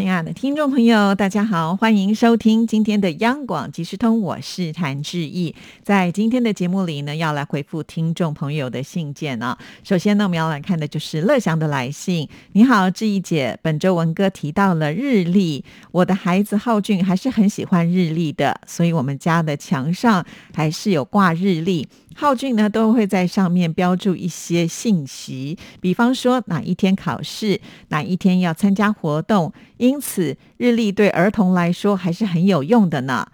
亲爱的听众朋友，大家好，欢迎收听今天的央广即时通，我是谭志毅。在今天的节目里呢，要来回复听众朋友的信件啊。首先呢，我们要来看的就是乐祥的来信。你好，志毅姐，本周文哥提到了日历，我的孩子浩俊还是很喜欢日历的，所以我们家的墙上还是有挂日历。浩俊呢，都会在上面标注一些信息，比方说哪一天考试，哪一天要参加活动。因此，日历对儿童来说还是很有用的呢。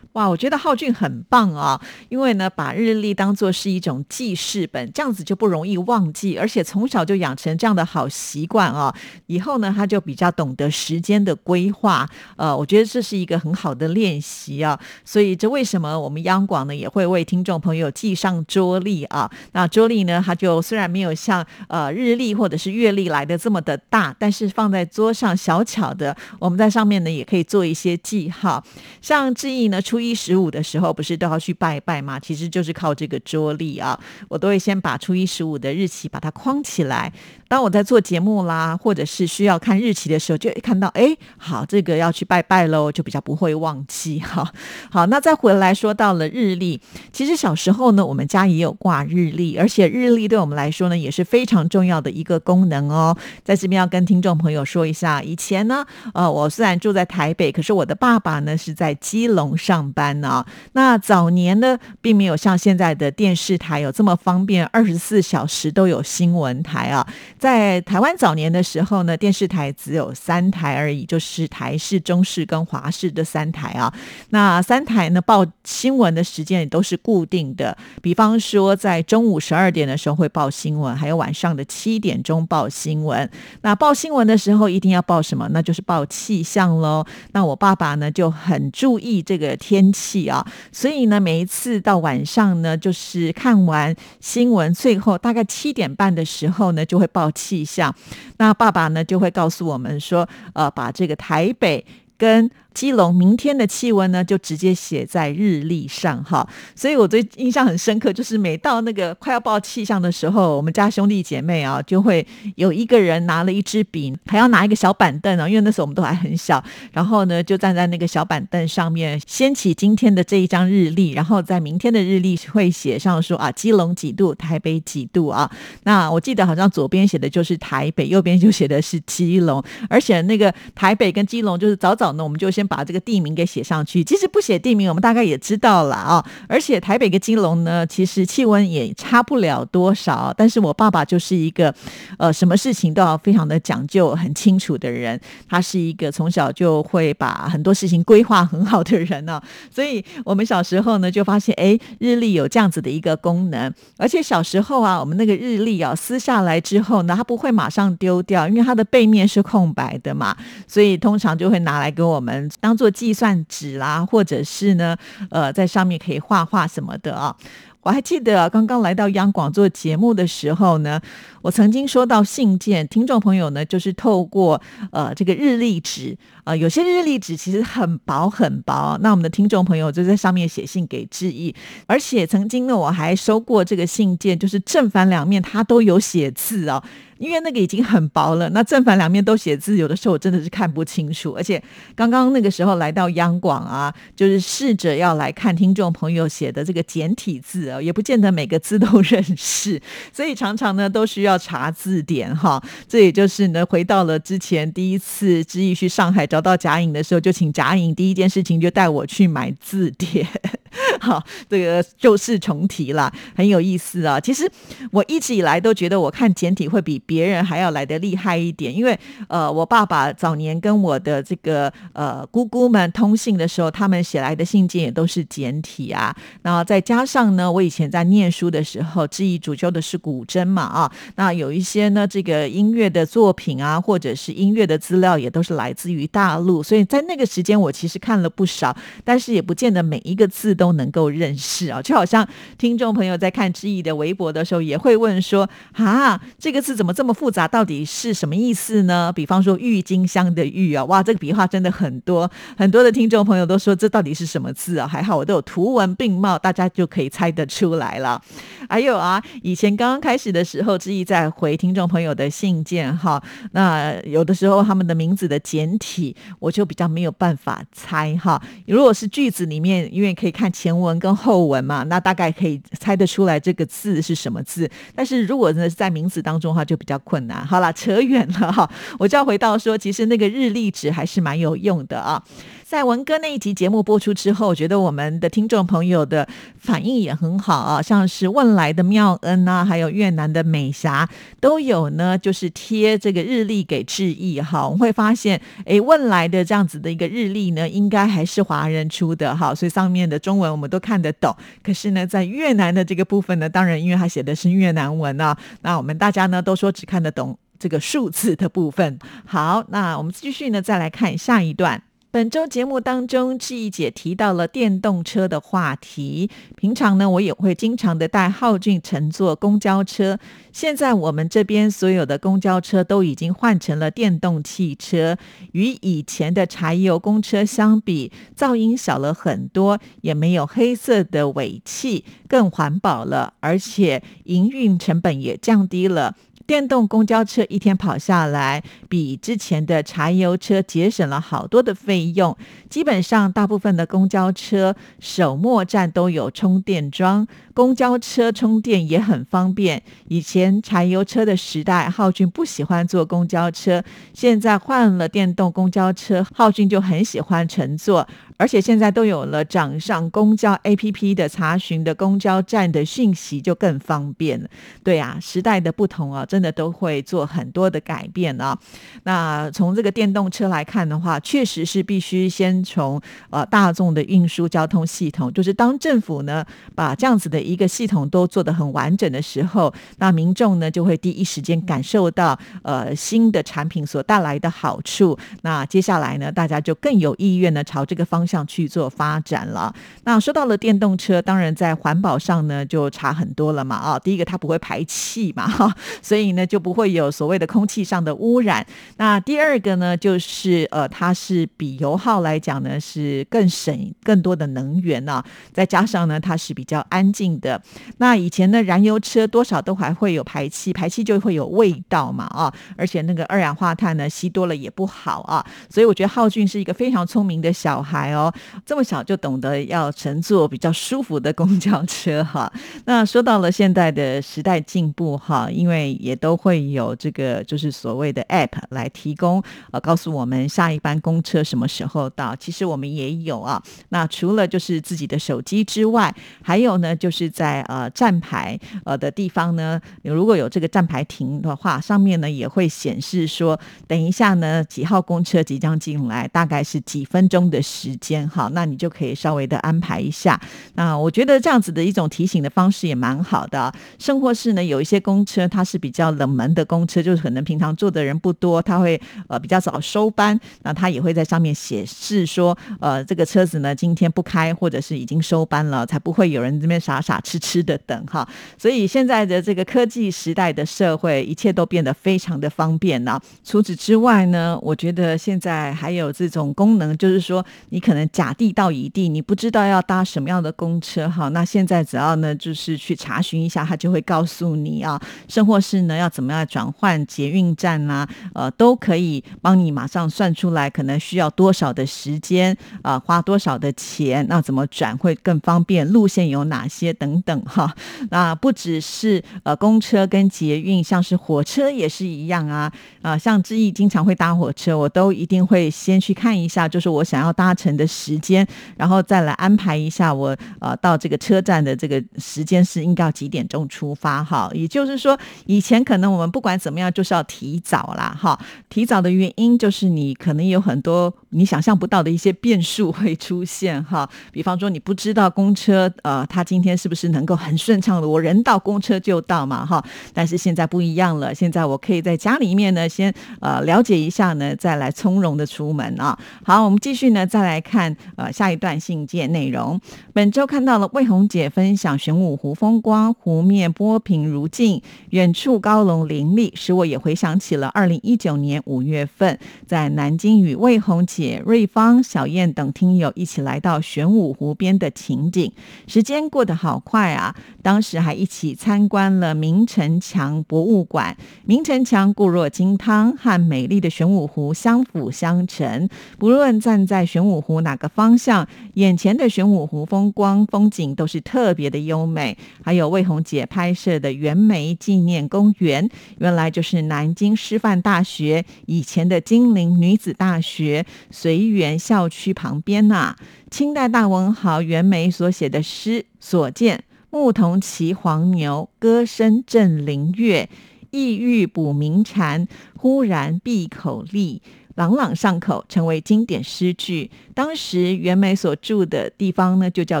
哇，我觉得浩俊很棒啊！因为呢，把日历当做是一种记事本，这样子就不容易忘记，而且从小就养成这样的好习惯啊。以后呢，他就比较懂得时间的规划。呃，我觉得这是一个很好的练习啊。所以，这为什么我们央广呢也会为听众朋友记上桌历啊？那桌历呢，它就虽然没有像呃日历或者是月历来的这么的大，但是放在桌上小巧的，我们在上面呢也可以做一些记号。像志毅呢，初一。一十五的时候不是都要去拜拜吗？其实就是靠这个桌历啊，我都会先把初一十五的日期把它框起来。当我在做节目啦，或者是需要看日期的时候，就看到哎，好，这个要去拜拜喽，就比较不会忘记哈。好，那再回来说到了日历，其实小时候呢，我们家也有挂日历，而且日历对我们来说呢，也是非常重要的一个功能哦。在这边要跟听众朋友说一下，以前呢，呃，我虽然住在台北，可是我的爸爸呢是在基隆上。班呢？那早年呢，并没有像现在的电视台有这么方便，二十四小时都有新闻台啊。在台湾早年的时候呢，电视台只有三台而已，就是台视、中视跟华视的三台啊。那三台呢，报新闻的时间也都是固定的，比方说在中午十二点的时候会报新闻，还有晚上的七点钟报新闻。那报新闻的时候一定要报什么？那就是报气象喽。那我爸爸呢就很注意这个天。天气啊，所以呢，每一次到晚上呢，就是看完新闻，最后大概七点半的时候呢，就会报气象。那爸爸呢，就会告诉我们说，呃，把这个台北跟。基隆明天的气温呢，就直接写在日历上哈，所以我最印象很深刻，就是每到那个快要报气象的时候，我们家兄弟姐妹啊，就会有一个人拿了一支笔，还要拿一个小板凳啊，因为那时候我们都还很小，然后呢，就站在那个小板凳上面，掀起今天的这一张日历，然后在明天的日历会写上说啊，基隆几度，台北几度啊。那我记得好像左边写的就是台北，右边就写的是基隆，而且那个台北跟基隆就是早早呢，我们就先。把这个地名给写上去，其实不写地名，我们大概也知道了啊。而且台北跟金龙呢，其实气温也差不了多少。但是我爸爸就是一个，呃，什么事情都要非常的讲究、很清楚的人。他是一个从小就会把很多事情规划很好的人呢。所以我们小时候呢，就发现，哎，日历有这样子的一个功能。而且小时候啊，我们那个日历啊撕下来之后呢，它不会马上丢掉，因为它的背面是空白的嘛，所以通常就会拿来给我们。当做计算纸啦，或者是呢，呃，在上面可以画画什么的啊。我还记得刚刚来到央广做节目的时候呢，我曾经收到信件，听众朋友呢就是透过呃这个日历纸啊，有些日历纸其实很薄很薄，那我们的听众朋友就在上面写信给致意，而且曾经呢我还收过这个信件，就是正反两面它都有写字哦。因为那个已经很薄了，那正反两面都写字，有的时候我真的是看不清楚。而且刚刚那个时候来到央广啊，就是试着要来看听众朋友写的这个简体字啊，也不见得每个字都 认识，所以常常呢都需要查字典哈。这也就是呢回到了之前第一次知意去上海找找到贾颖的时候，就请贾颖第一件事情就带我去买字典。好，这个旧事重提了，很有意思啊。其实我一直以来都觉得我看简体会比。别人还要来的厉害一点，因为呃，我爸爸早年跟我的这个呃姑姑们通信的时候，他们写来的信件也都是简体啊。然后再加上呢，我以前在念书的时候，质疑主修的是古筝嘛啊，那有一些呢这个音乐的作品啊，或者是音乐的资料，也都是来自于大陆，所以在那个时间我其实看了不少，但是也不见得每一个字都都能够认识啊。就好像听众朋友在看知意的微博的时候，也会问说：啊，这个字怎么这么复杂？到底是什么意思呢？比方说郁金香的郁啊，哇，这个笔画真的很多，很多的听众朋友都说这到底是什么字啊？还好我都有图文并茂，大家就可以猜得出来了。还有啊，以前刚刚开始的时候，知意在回听众朋友的信件哈，那有的时候他们的名字的简体，我就比较没有办法猜哈。如果是句子里面，因为可以看前文跟后文嘛，那大概可以猜得出来这个字是什么字。但是如果呢在名字当中的话，就比较困难。好了，扯远了哈，我就要回到说，其实那个日历纸还是蛮有用的啊。在文哥那一集节目播出之后，我觉得我们的听众朋友的反应也很好啊，像是问来的妙恩啊，还有越南的美霞都有呢，就是贴这个日历给致意哈。我们会发现，哎，问来的这样子的一个日历呢，应该还是华人出的哈，所以上面的中文我们都看得懂。可是呢，在越南的这个部分呢，当然因为他写的是越南文啊，那我们大家呢都说只看得懂这个数字的部分。好，那我们继续呢，再来看下一段。本周节目当中，志毅姐提到了电动车的话题。平常呢，我也会经常的带浩俊乘坐公交车。现在我们这边所有的公交车都已经换成了电动汽车，与以前的柴油公车相比，噪音小了很多，也没有黑色的尾气，更环保了，而且营运成本也降低了。电动公交车一天跑下来，比之前的柴油车节省了好多的费用。基本上，大部分的公交车首末站都有充电桩，公交车充电也很方便。以前柴油车的时代，浩俊不喜欢坐公交车，现在换了电动公交车，浩俊就很喜欢乘坐。而且现在都有了掌上公交 APP 的查询的公交站的讯息，就更方便了。对啊，时代的不同啊，真的都会做很多的改变啊。那从这个电动车来看的话，确实是必须先从呃大众的运输交通系统，就是当政府呢把这样子的一个系统都做得很完整的时候，那民众呢就会第一时间感受到呃新的产品所带来的好处。那接下来呢，大家就更有意愿呢朝这个方。向去做发展了。那说到了电动车，当然在环保上呢就差很多了嘛。啊，第一个它不会排气嘛，哈，所以呢就不会有所谓的空气上的污染。那第二个呢，就是呃，它是比油耗来讲呢是更省更多的能源呢。再加上呢，它是比较安静的。那以前的燃油车多少都还会有排气，排气就会有味道嘛，啊，而且那个二氧化碳呢吸多了也不好啊。所以我觉得浩俊是一个非常聪明的小孩哦。这么小就懂得要乘坐比较舒服的公交车哈。那说到了现在的时代进步哈，因为也都会有这个就是所谓的 App 来提供呃告诉我们下一班公车什么时候到。其实我们也有啊。那除了就是自己的手机之外，还有呢就是在呃站牌呃的地方呢，如果有这个站牌停的话，上面呢也会显示说，等一下呢几号公车即将进来，大概是几分钟的时间。好，那你就可以稍微的安排一下。那我觉得这样子的一种提醒的方式也蛮好的。生活室呢有一些公车，它是比较冷门的公车，就是可能平常坐的人不多，它会呃比较早收班，那它也会在上面显示说，呃这个车子呢今天不开，或者是已经收班了，才不会有人这边傻傻傻痴痴的等哈。所以现在的这个科技时代的社会，一切都变得非常的方便了。除此之外呢，我觉得现在还有这种功能，就是说你可能。甲地到乙地，你不知道要搭什么样的公车哈？那现在只要呢，就是去查询一下，他就会告诉你啊，生活是呢要怎么样转换捷运站呐，呃，都可以帮你马上算出来，可能需要多少的时间啊，花多少的钱，那怎么转会更方便？路线有哪些等等哈？那不只是呃公车跟捷运，像是火车也是一样啊啊，像志毅经常会搭火车，我都一定会先去看一下，就是我想要搭乘的。时间，然后再来安排一下我呃到这个车站的这个时间是应该要几点钟出发哈？也就是说，以前可能我们不管怎么样就是要提早啦哈。提早的原因就是你可能有很多你想象不到的一些变数会出现哈，比方说你不知道公车呃，它今天是不是能够很顺畅的，我人到公车就到嘛哈。但是现在不一样了，现在我可以在家里面呢，先呃了解一下呢，再来从容的出门啊。好，我们继续呢，再来看呃下一段信件内容。本周看到了魏红姐分享玄武湖风光，湖面波平如镜，远处高楼林立，使我也回想起了二零一九年五月份在南京与魏红姐。瑞芳、小燕等听友一起来到玄武湖边的情景，时间过得好快啊！当时还一起参观了明城墙博物馆。明城墙固若金汤，和美丽的玄武湖相辅相成。不论站在玄武湖哪个方向，眼前的玄武湖风光风景都是特别的优美。还有魏红姐拍摄的袁枚纪念公园，原来就是南京师范大学以前的金陵女子大学。随园校区旁边呐，清代大文豪袁枚所写的诗所见：牧童骑黄牛，歌声振林樾，意欲捕鸣蝉，忽然闭口立，朗朗上口，成为经典诗句。当时袁枚所住的地方呢，就叫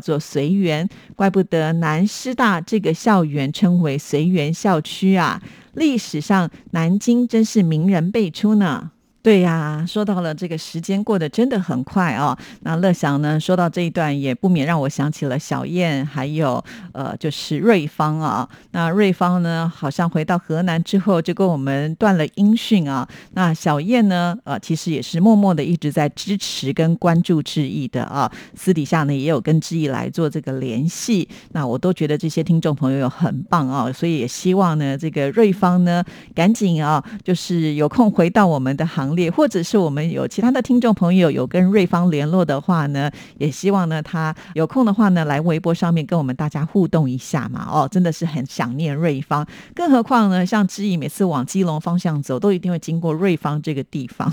做随园，怪不得南师大这个校园称为随园校区啊。历史上，南京真是名人辈出呢。对呀，说到了这个时间过得真的很快哦。那乐祥呢，说到这一段也不免让我想起了小燕，还有呃，就是瑞芳啊。那瑞芳呢，好像回到河南之后就跟我们断了音讯啊。那小燕呢，呃，其实也是默默的一直在支持跟关注志毅的啊。私底下呢，也有跟志毅来做这个联系。那我都觉得这些听众朋友很棒啊，所以也希望呢，这个瑞芳呢，赶紧啊，就是有空回到我们的行。也或者是我们有其他的听众朋友有跟瑞芳联络的话呢，也希望呢他有空的话呢来微博上面跟我们大家互动一下嘛。哦，真的是很想念瑞芳，更何况呢，像知意每次往基隆方向走，都一定会经过瑞芳这个地方。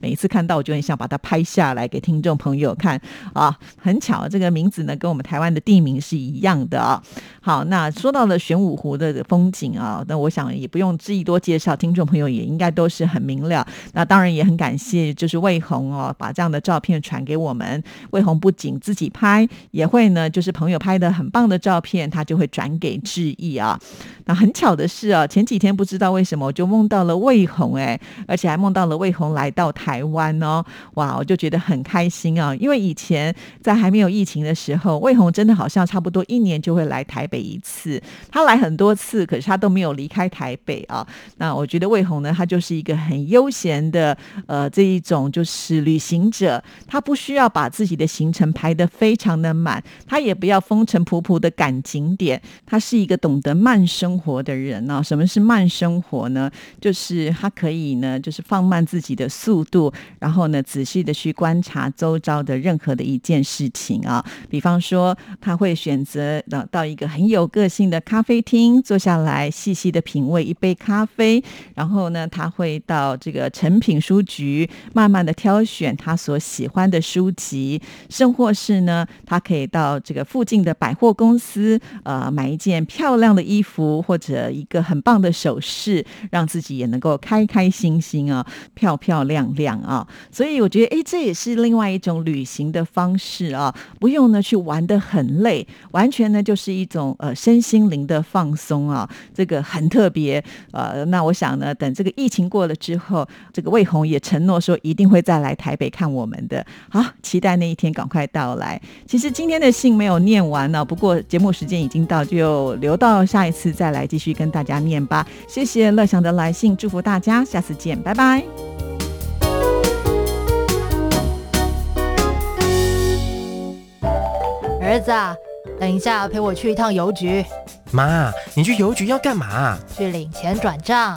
每一次看到，我就很想把它拍下来给听众朋友看啊。很巧，这个名字呢跟我们台湾的地名是一样的啊。好，那说到了玄武湖的风景啊，那我想也不用知意多介绍，听众朋友也应该都是很明了。那当然也很感谢，就是魏红哦，把这样的照片传给我们。魏红不仅自己拍，也会呢，就是朋友拍的很棒的照片，他就会转给志毅啊。那很巧的是啊，前几天不知道为什么我就梦到了魏红哎，而且还梦到了魏红来到台湾哦，哇，我就觉得很开心啊。因为以前在还没有疫情的时候，魏红真的好像差不多一年就会来台北一次。他来很多次，可是他都没有离开台北啊。那我觉得魏红呢，他就是一个很悠闲的。的呃，这一种就是旅行者，他不需要把自己的行程排得非常的满，他也不要风尘仆仆的赶景点，他是一个懂得慢生活的人呢。什么是慢生活呢？就是他可以呢，就是放慢自己的速度，然后呢，仔细的去观察周遭的任何的一件事情啊。比方说，他会选择到到一个很有个性的咖啡厅坐下来，细细的品味一杯咖啡，然后呢，他会到这个成品。书局慢慢的挑选他所喜欢的书籍，甚或是呢，他可以到这个附近的百货公司，呃，买一件漂亮的衣服或者一个很棒的首饰，让自己也能够开开心心啊，漂漂亮亮啊。所以我觉得，哎，这也是另外一种旅行的方式啊，不用呢去玩的很累，完全呢就是一种呃身心灵的放松啊，这个很特别。呃，那我想呢，等这个疫情过了之后，这个魏红也承诺说一定会再来台北看我们的，好，期待那一天赶快到来。其实今天的信没有念完呢，不过节目时间已经到，就留到下一次再来继续跟大家念吧。谢谢乐祥的来信，祝福大家，下次见，拜拜。儿子，等一下陪我去一趟邮局。妈，你去邮局要干嘛？去领钱转账。